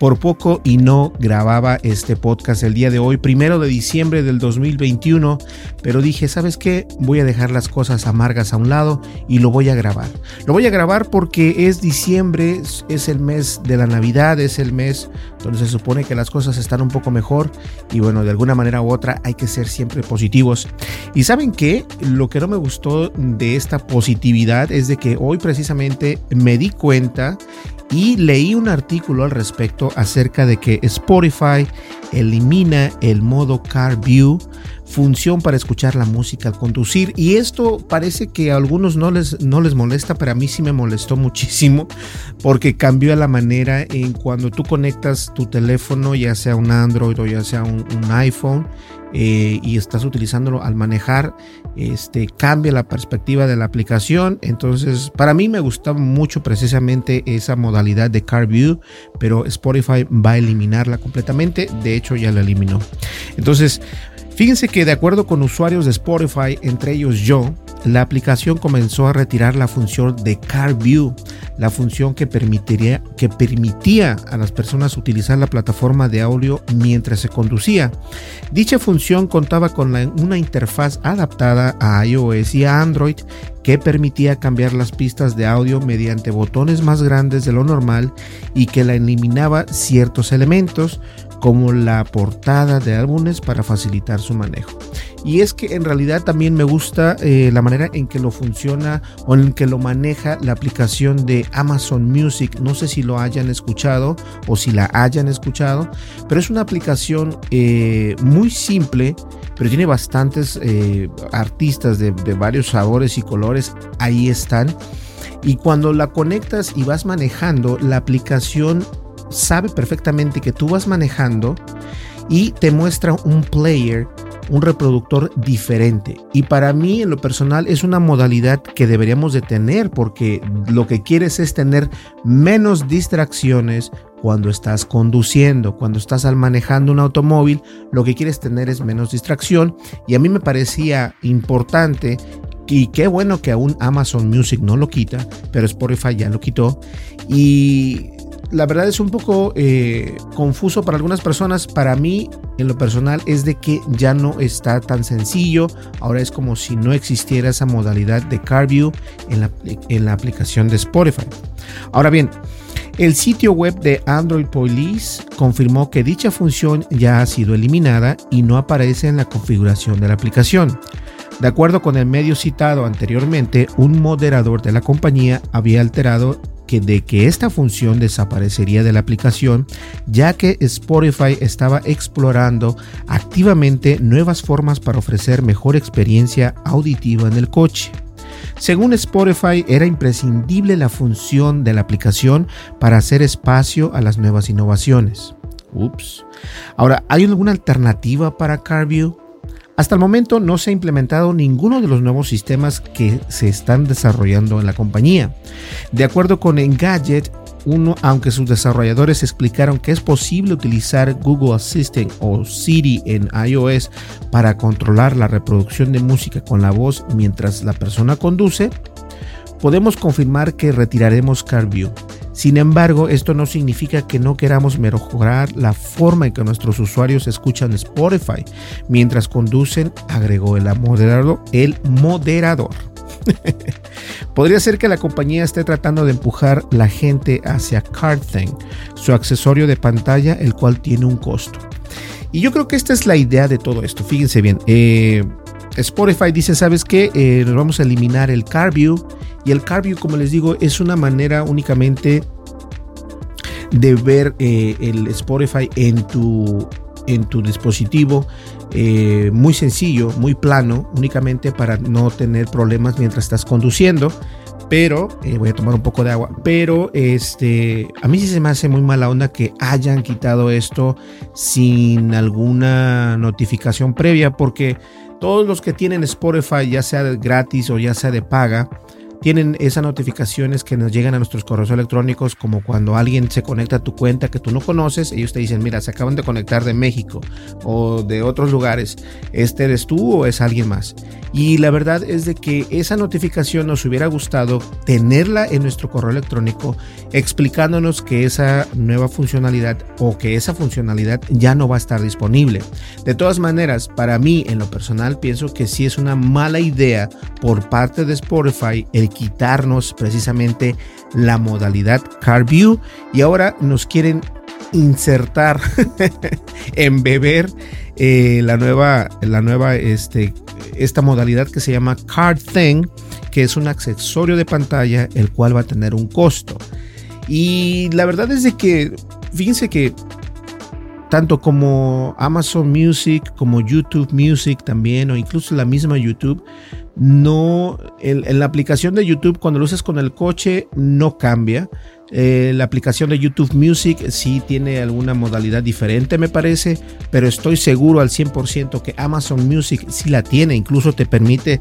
Por poco y no grababa este podcast el día de hoy, primero de diciembre del 2021, pero dije, ¿sabes qué? Voy a dejar las cosas amargas a un lado y lo voy a grabar. Lo voy a grabar porque es diciembre, es el mes de la Navidad, es el mes donde se supone que las cosas están un poco mejor y bueno, de alguna manera u otra hay que ser siempre positivos. Y saben qué? Lo que no me gustó de esta positividad es de que hoy precisamente me di cuenta y leí un artículo al respecto acerca de que Spotify elimina el modo Car View, función para escuchar la música al conducir. Y esto parece que a algunos no les, no les molesta, pero a mí sí me molestó muchísimo porque cambió la manera en cuando tú conectas tu teléfono, ya sea un Android o ya sea un, iPhone, eh, y estás utilizándolo al manejar, este, cambia la perspectiva de la aplicación. Entonces, para mí me gustaba mucho precisamente esa modalidad de Car View, pero Spotify va a eliminarla completamente. De hecho, ya la eliminó. Entonces, fíjense que de acuerdo con usuarios de Spotify, entre ellos yo, la aplicación comenzó a retirar la función de Car View, la función que, permitiría, que permitía a las personas utilizar la plataforma de audio mientras se conducía. Dicha función contaba con una interfaz adaptada a iOS y a Android que permitía cambiar las pistas de audio mediante botones más grandes de lo normal y que la eliminaba ciertos elementos como la portada de álbumes para facilitar su manejo. Y es que en realidad también me gusta eh, la manera en que lo funciona o en que lo maneja la aplicación de Amazon Music. No sé si lo hayan escuchado o si la hayan escuchado, pero es una aplicación eh, muy simple, pero tiene bastantes eh, artistas de, de varios sabores y colores. Ahí están. Y cuando la conectas y vas manejando, la aplicación sabe perfectamente que tú vas manejando y te muestra un player, un reproductor diferente. Y para mí en lo personal es una modalidad que deberíamos de tener porque lo que quieres es tener menos distracciones cuando estás conduciendo, cuando estás al manejando un automóvil, lo que quieres tener es menos distracción y a mí me parecía importante y qué bueno que aún Amazon Music no lo quita, pero Spotify ya lo quitó. Y la verdad es un poco eh, confuso para algunas personas. Para mí, en lo personal, es de que ya no está tan sencillo. Ahora es como si no existiera esa modalidad de CarView en la, en la aplicación de Spotify. Ahora bien, el sitio web de Android Police confirmó que dicha función ya ha sido eliminada y no aparece en la configuración de la aplicación. De acuerdo con el medio citado anteriormente, un moderador de la compañía había alterado de que esta función desaparecería de la aplicación, ya que Spotify estaba explorando activamente nuevas formas para ofrecer mejor experiencia auditiva en el coche. Según Spotify, era imprescindible la función de la aplicación para hacer espacio a las nuevas innovaciones. Ups. Ahora, ¿hay alguna alternativa para CarView? Hasta el momento no se ha implementado ninguno de los nuevos sistemas que se están desarrollando en la compañía. De acuerdo con Engadget, uno, aunque sus desarrolladores explicaron que es posible utilizar Google Assistant o Siri en iOS para controlar la reproducción de música con la voz mientras la persona conduce, podemos confirmar que retiraremos CarView Sin embargo, esto no significa que no queramos mejorar la forma en que nuestros usuarios escuchan Spotify mientras conducen, agregó el moderador. El moderador. Podría ser que la compañía esté tratando de empujar la gente hacia CardThing, su accesorio de pantalla, el cual tiene un costo. Y yo creo que esta es la idea de todo esto. Fíjense bien. Eh, Spotify dice, ¿sabes qué? Eh, nos vamos a eliminar el CarView. Y el CarView, como les digo, es una manera únicamente de ver eh, el Spotify en tu, en tu dispositivo. Eh, muy sencillo, muy plano, únicamente para no tener problemas mientras estás conduciendo. Pero voy a tomar un poco de agua. Pero este, a mí sí se me hace muy mala onda que hayan quitado esto sin alguna notificación previa, porque todos los que tienen Spotify, ya sea gratis o ya sea de paga, tienen esas notificaciones que nos llegan a nuestros correos electrónicos, como cuando alguien se conecta a tu cuenta que tú no conoces, ellos te dicen, mira, se acaban de conectar de México o de otros lugares, ¿este eres tú o es alguien más? Y la verdad es de que esa notificación nos hubiera gustado tenerla en nuestro correo electrónico explicándonos que esa nueva funcionalidad o que esa funcionalidad ya no va a estar disponible. De todas maneras, para mí en lo personal pienso que sí es una mala idea por parte de Spotify el quitarnos precisamente la modalidad Car View y ahora nos quieren insertar, embeber eh, la nueva, la nueva, este, esta modalidad que se llama Card Thing, que es un accesorio de pantalla, el cual va a tener un costo. Y la verdad es de que, fíjense que tanto como Amazon Music, como YouTube Music también, o incluso la misma YouTube, no, en, la aplicación de YouTube cuando lo usas con el coche no cambia. Eh, la aplicación de YouTube Music sí tiene alguna modalidad diferente, me parece, pero estoy seguro al 100% que Amazon Music sí la tiene, incluso te permite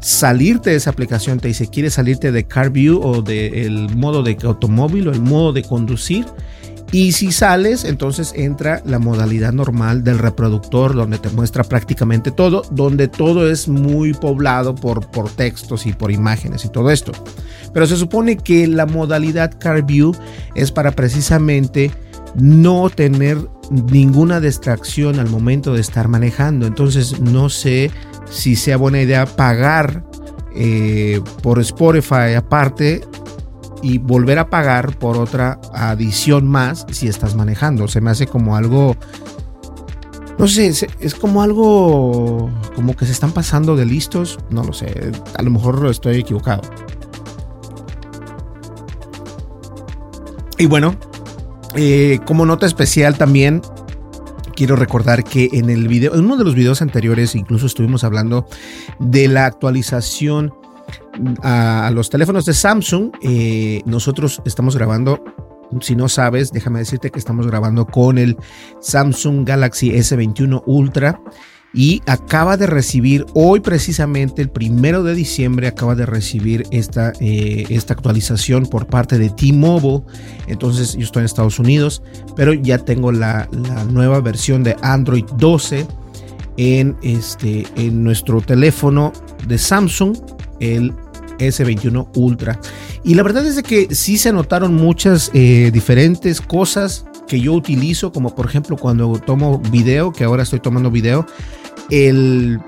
salirte de esa aplicación, te dice, ¿quieres salirte de Car View o del modo de automóvil o el modo de conducir? Y si sales, entonces entra la modalidad normal del reproductor, donde te muestra prácticamente todo, donde todo es muy poblado por, por textos y por imágenes y todo esto. Pero se supone que la modalidad Car View es para precisamente no tener ninguna distracción al momento de estar manejando. Entonces no sé si sea buena idea pagar eh, por Spotify aparte y volver a pagar por otra adición más si estás manejando. Se me hace como algo, no sé, es como algo como que se están pasando de listos. No lo sé, a lo mejor estoy equivocado. Y bueno, eh, como nota especial también quiero recordar que en el video, en uno de los videos anteriores, incluso estuvimos hablando de la actualización a los teléfonos de Samsung, eh, nosotros estamos grabando. Si no sabes, déjame decirte que estamos grabando con el Samsung Galaxy S21 Ultra y acaba de recibir hoy precisamente el primero de diciembre acaba de recibir esta, eh, esta actualización por parte de T-Mobile entonces yo estoy en Estados Unidos pero ya tengo la, la nueva versión de Android 12 en, este, en nuestro teléfono de Samsung el S21 Ultra. Y la verdad es de que sí se notaron muchas eh, diferentes cosas que yo utilizo, como por ejemplo cuando tomo video, que ahora estoy tomando video, el,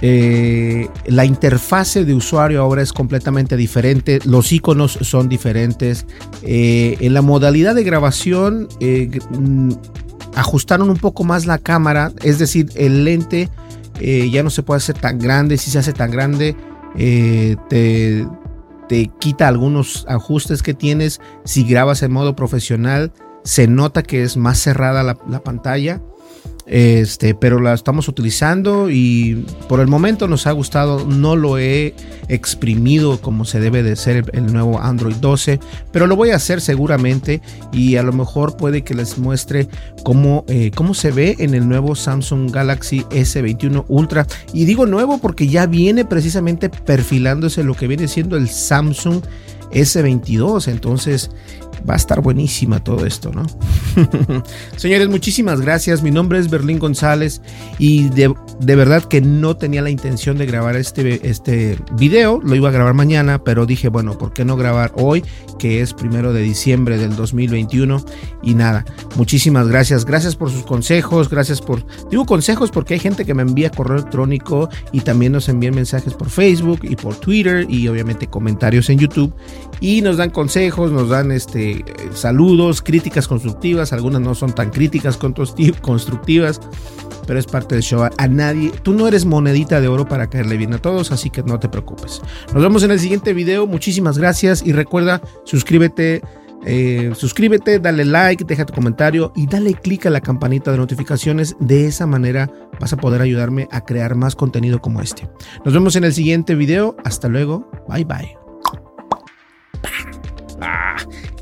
eh, la interfase de usuario ahora es completamente diferente, los iconos son diferentes, eh, en la modalidad de grabación mm, ajustaron un poco más la cámara, es decir, el lente ya no se puede hacer tan grande, si se hace tan grande, eh, te, te quita algunos ajustes que tienes. Si grabas en modo profesional, se nota que es más cerrada la, la pantalla. Este, pero la estamos utilizando y por el momento nos ha gustado. No lo he exprimido como se debe de ser el, nuevo Android 12, pero lo voy a hacer seguramente y a lo mejor puede que les muestre cómo, eh, cómo se ve en el nuevo Samsung Galaxy S21 Ultra. Y digo nuevo porque ya viene precisamente perfilándose lo que viene siendo el Samsung S22. Entonces, va a estar buenísima todo esto, ¿no? Señores, muchísimas gracias. Mi nombre es Berlín González y de, de, verdad que no tenía la intención de grabar este, este video. Lo iba a grabar mañana, pero dije, bueno, ¿por qué no grabar hoy? Que es primero de diciembre del 2021. Y nada, muchísimas gracias. Gracias por sus consejos. Gracias por... Digo consejos porque hay gente que me envía correo electrónico y también nos envían mensajes por Facebook y por Twitter y obviamente comentarios en YouTube. Y nos dan consejos, nos dan este, saludos, críticas constructivas. Algunas no son tan críticas constructivas, pero es parte del show. A nadie, tú no eres monedita de oro para caerle bien a todos, así que no te preocupes. Nos vemos en el siguiente video. Muchísimas gracias y recuerda, suscríbete. Eh, suscríbete, dale like, deja tu comentario y dale click a la campanita de notificaciones. De esa manera vas a poder ayudarme a crear más contenido como este. Nos vemos en el siguiente video. Hasta luego. Bye bye.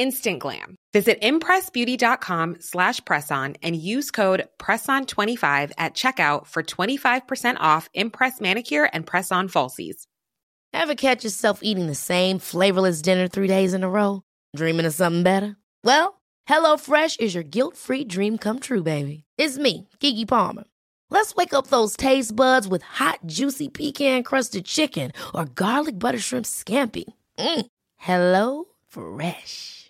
Instant glam. Visit impressbeauty.com slash presson and use code PRESSON25 at checkout for 25% off Impress Manicure and Press-On Falsies. Ever catch yourself eating the same flavorless dinner three days in a row? Dreaming of something better? Well, HelloFresh is your guilt-free dream come true, baby. It's me, Kiki Palmer. Let's wake up those taste buds with hot, juicy pecan-crusted chicken or garlic butter shrimp scampi. Mm. Hello Fresh.